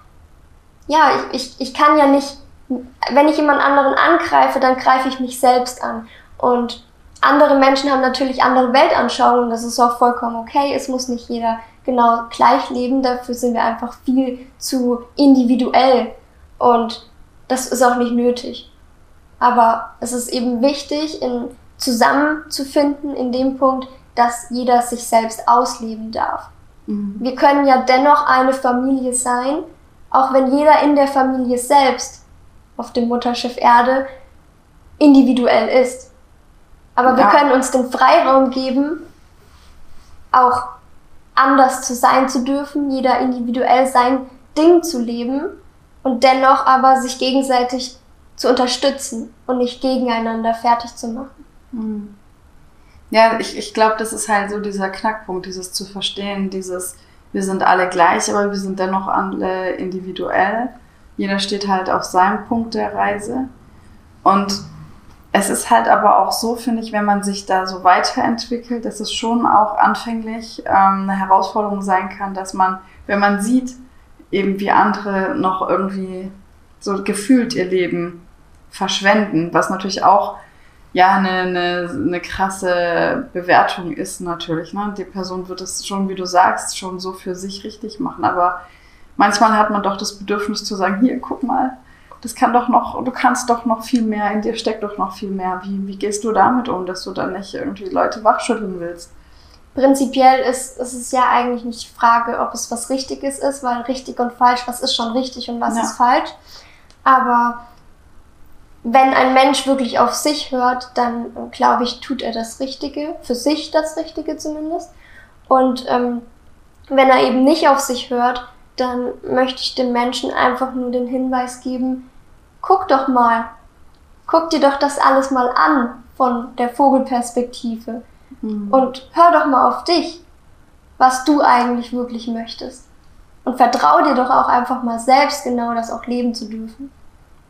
ja, ich, ich, ich kann ja nicht, wenn ich jemand anderen angreife, dann greife ich mich selbst an. Und andere Menschen haben natürlich andere Weltanschauungen, das ist auch vollkommen okay. Es muss nicht jeder genau gleich leben, dafür sind wir einfach viel zu individuell. Und das ist auch nicht nötig. Aber es ist eben wichtig, in, zusammenzufinden in dem Punkt, dass jeder sich selbst ausleben darf. Mhm. Wir können ja dennoch eine Familie sein, auch wenn jeder in der Familie selbst auf dem Mutterschiff Erde individuell ist. Aber ja. wir können uns den Freiraum geben, auch anders zu sein zu dürfen, jeder individuell sein Ding zu leben und dennoch aber sich gegenseitig zu unterstützen und nicht gegeneinander fertig zu machen. Hm. Ja, ich, ich glaube, das ist halt so dieser Knackpunkt, dieses zu verstehen, dieses, wir sind alle gleich, aber wir sind dennoch alle individuell. Jeder steht halt auf seinem Punkt der Reise. Und es ist halt aber auch so, finde ich, wenn man sich da so weiterentwickelt, dass es schon auch anfänglich ähm, eine Herausforderung sein kann, dass man, wenn man sieht, eben wie andere noch irgendwie so gefühlt ihr Leben verschwenden, was natürlich auch ja eine, eine, eine krasse Bewertung ist natürlich. Ne? Die Person wird es schon, wie du sagst, schon so für sich richtig machen. Aber manchmal hat man doch das Bedürfnis zu sagen, hier, guck mal, das kann doch noch, du kannst doch noch viel mehr, in dir steckt doch noch viel mehr. Wie, wie gehst du damit um, dass du dann nicht irgendwie Leute wachschütteln willst? prinzipiell ist, ist es ja eigentlich nicht die Frage, ob es was Richtiges ist, weil richtig und falsch, was ist schon richtig und was ja. ist falsch. Aber wenn ein Mensch wirklich auf sich hört, dann glaube ich, tut er das Richtige, für sich das Richtige zumindest. Und ähm, wenn er eben nicht auf sich hört, dann möchte ich dem Menschen einfach nur den Hinweis geben, guck doch mal, guck dir doch das alles mal an von der Vogelperspektive Mhm. Und hör doch mal auf dich, was du eigentlich wirklich möchtest. Und vertrau dir doch auch einfach mal selbst genau das auch leben zu dürfen.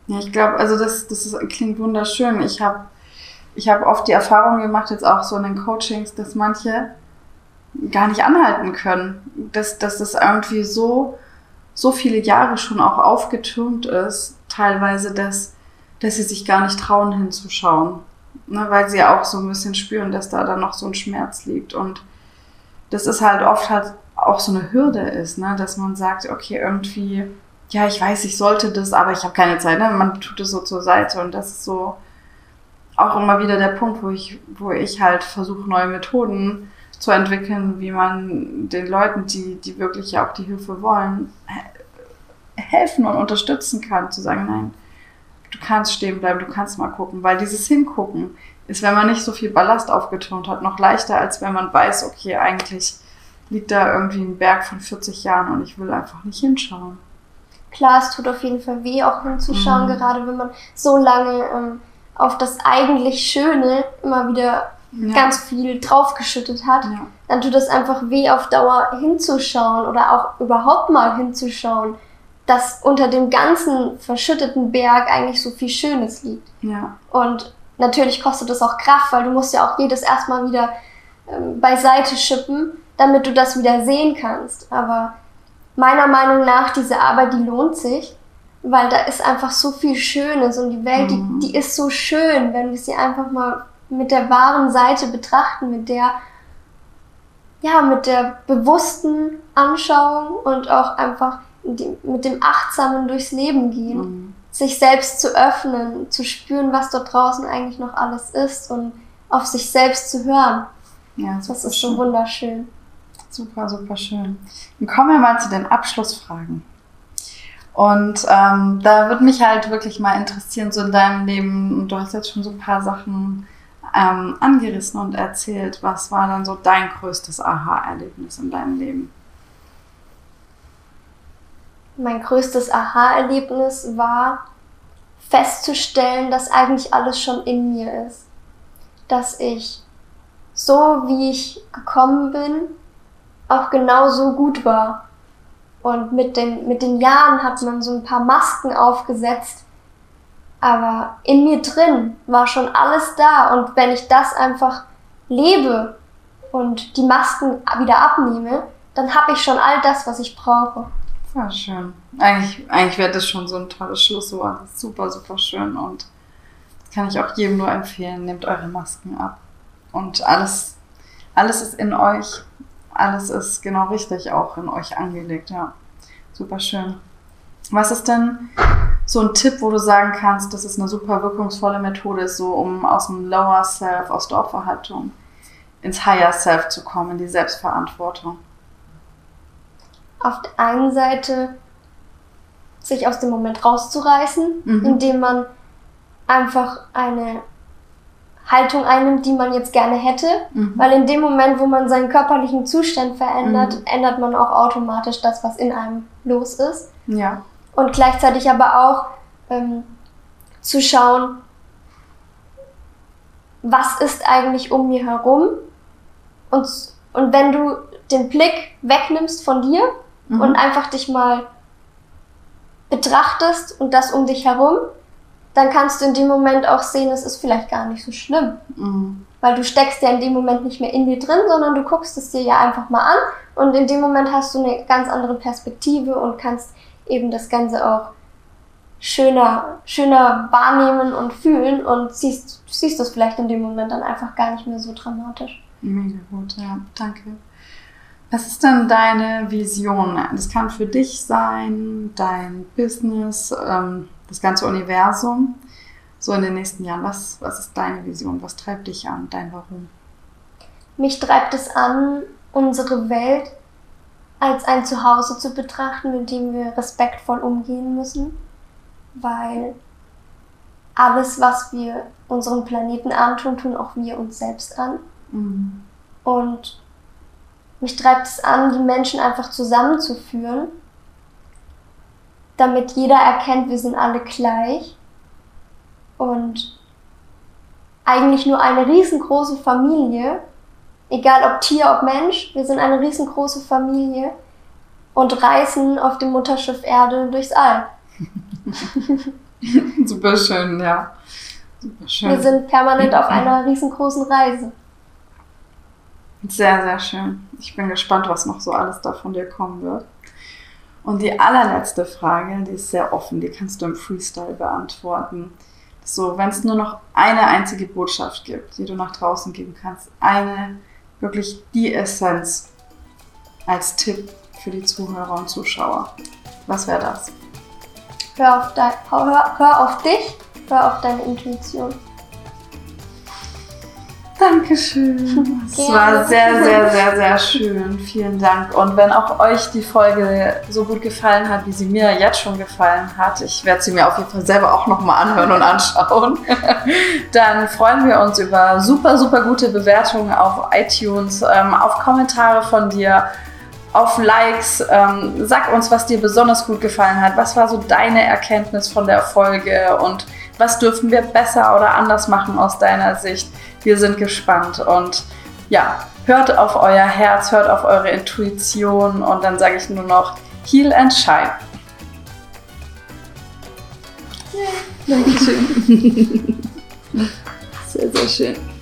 Ja, ich glaube, also das, das ist, klingt wunderschön. Ich habe ich hab oft die Erfahrung gemacht, jetzt auch so in den Coachings, dass manche gar nicht anhalten können. Dass, dass das irgendwie so, so viele Jahre schon auch aufgetürmt ist, teilweise, dass, dass sie sich gar nicht trauen hinzuschauen ne, weil sie auch so ein bisschen spüren, dass da dann noch so ein Schmerz liegt. Und das ist halt oft halt auch so eine Hürde ist, ne, dass man sagt, okay, irgendwie, ja, ich weiß, ich sollte das, aber ich habe keine Zeit. Ne? Man tut es so zur Seite und das ist so auch immer wieder der Punkt, wo ich, wo ich halt versuche, neue Methoden zu entwickeln, wie man den Leuten, die, die wirklich ja auch die Hilfe wollen, helfen und unterstützen kann, zu sagen, nein, du kannst stehen bleiben, du kannst mal gucken, weil dieses Hingucken ist, wenn man nicht so viel Ballast aufgetürmt hat, noch leichter, als wenn man weiß, okay, eigentlich liegt da irgendwie ein Berg von 40 Jahren und ich will einfach nicht hinschauen. Klar, es tut auf jeden Fall weh, auch hinzuschauen, mhm. gerade wenn man so lange ähm, auf das eigentlich Schöne immer wieder ja. ganz viel draufgeschüttet hat, ja. dann tut es einfach weh, auf Dauer hinzuschauen oder auch überhaupt mal hinzuschauen dass unter dem ganzen verschütteten Berg eigentlich so viel Schönes liegt. Ja. Und natürlich kostet es auch Kraft, weil du musst ja auch jedes erstmal wieder ähm, beiseite schippen, damit du das wieder sehen kannst. Aber meiner Meinung nach, diese Arbeit, die lohnt sich, weil da ist einfach so viel Schönes und die Welt, mhm. die, die ist so schön, wenn wir sie einfach mal mit der wahren Seite betrachten, mit der, ja, mit der bewussten Anschauung und auch einfach mit dem Achtsamen durchs Leben gehen, mhm. sich selbst zu öffnen, zu spüren, was dort draußen eigentlich noch alles ist und auf sich selbst zu hören. Ja, das ist schön. so wunderschön. Super, super schön. Dann kommen wir mal zu den Abschlussfragen. Und ähm, da würde mich halt wirklich mal interessieren, so in deinem Leben, du hast jetzt schon so ein paar Sachen ähm, angerissen und erzählt, was war dann so dein größtes Aha-Erlebnis in deinem Leben? mein größtes Aha-Erlebnis war festzustellen, dass eigentlich alles schon in mir ist. Dass ich so, wie ich gekommen bin, auch genau so gut war. Und mit den, mit den Jahren hat man so ein paar Masken aufgesetzt. Aber in mir drin war schon alles da. Und wenn ich das einfach lebe und die Masken wieder abnehme, dann habe ich schon all das, was ich brauche. Ja, schön. Eigentlich, eigentlich wäre das schon so ein tolles Schlusswort. Super, super schön und kann ich auch jedem nur empfehlen. Nehmt eure Masken ab. Und alles, alles ist in euch. Alles ist genau richtig auch in euch angelegt, ja. Super schön. Was ist denn so ein Tipp, wo du sagen kannst, dass es eine super wirkungsvolle Methode ist, so um aus dem Lower Self, aus der Opferhaltung ins Higher Self zu kommen, in die Selbstverantwortung? Auf der einen Seite sich aus dem Moment rauszureißen, Mhm. indem man einfach eine Haltung einnimmt, die man jetzt gerne hätte. Mhm. Weil in dem Moment, wo man seinen körperlichen Zustand verändert, Mhm. ändert man auch automatisch das, was in einem los ist. Ja. Und gleichzeitig aber auch ähm, zu schauen, was ist eigentlich um mir herum. Und, und wenn du den Blick wegnimmst von dir Mhm. und einfach dich mal betrachtest und das um dich herum, dann kannst du in dem Moment auch sehen, es ist vielleicht gar nicht so schlimm. Mhm. Weil du steckst ja in dem Moment nicht mehr in dir drin, sondern du guckst es dir ja einfach mal an und in dem Moment hast du eine ganz andere Perspektive und kannst eben das Ganze auch schöner, schöner wahrnehmen und fühlen und siehst, siehst das vielleicht in dem Moment dann einfach gar nicht mehr so dramatisch. Mega gut, ja, danke. Was ist denn deine Vision? Das kann für dich sein, dein Business, ähm, das ganze Universum, so in den nächsten Jahren. Was, was ist deine Vision? Was treibt dich an? Dein Warum? Mich treibt es an, unsere Welt als ein Zuhause zu betrachten, mit dem wir respektvoll umgehen müssen, weil alles, was wir unserem Planeten antun, tun auch wir uns selbst an. Mhm. Und mich treibt es an, die Menschen einfach zusammenzuführen, damit jeder erkennt, wir sind alle gleich und eigentlich nur eine riesengroße Familie, egal ob Tier, ob Mensch, wir sind eine riesengroße Familie und reisen auf dem Mutterschiff Erde durchs All. Super schön, ja. Super schön. Wir sind permanent auf einer riesengroßen Reise. Sehr, sehr schön. Ich bin gespannt, was noch so alles da von dir kommen wird. Und die allerletzte Frage, die ist sehr offen, die kannst du im Freestyle beantworten. So, wenn es nur noch eine einzige Botschaft gibt, die du nach draußen geben kannst, eine, wirklich die Essenz als Tipp für die Zuhörer und Zuschauer, was wäre das? Hör auf, dein, hör, hör auf dich, hör auf deine Intuition. Dankeschön. Es war sehr, sehr, sehr, sehr schön. Vielen Dank. Und wenn auch euch die Folge so gut gefallen hat, wie sie mir jetzt schon gefallen hat, ich werde sie mir auf jeden Fall selber auch nochmal anhören und anschauen, dann freuen wir uns über super, super gute Bewertungen auf iTunes, ähm, auf Kommentare von dir, auf Likes. Ähm, sag uns, was dir besonders gut gefallen hat. Was war so deine Erkenntnis von der Folge und was dürfen wir besser oder anders machen aus deiner Sicht? Wir sind gespannt und ja, hört auf euer Herz, hört auf eure Intuition und dann sage ich nur noch Heal and Shine. Dankeschön. Sehr, sehr schön.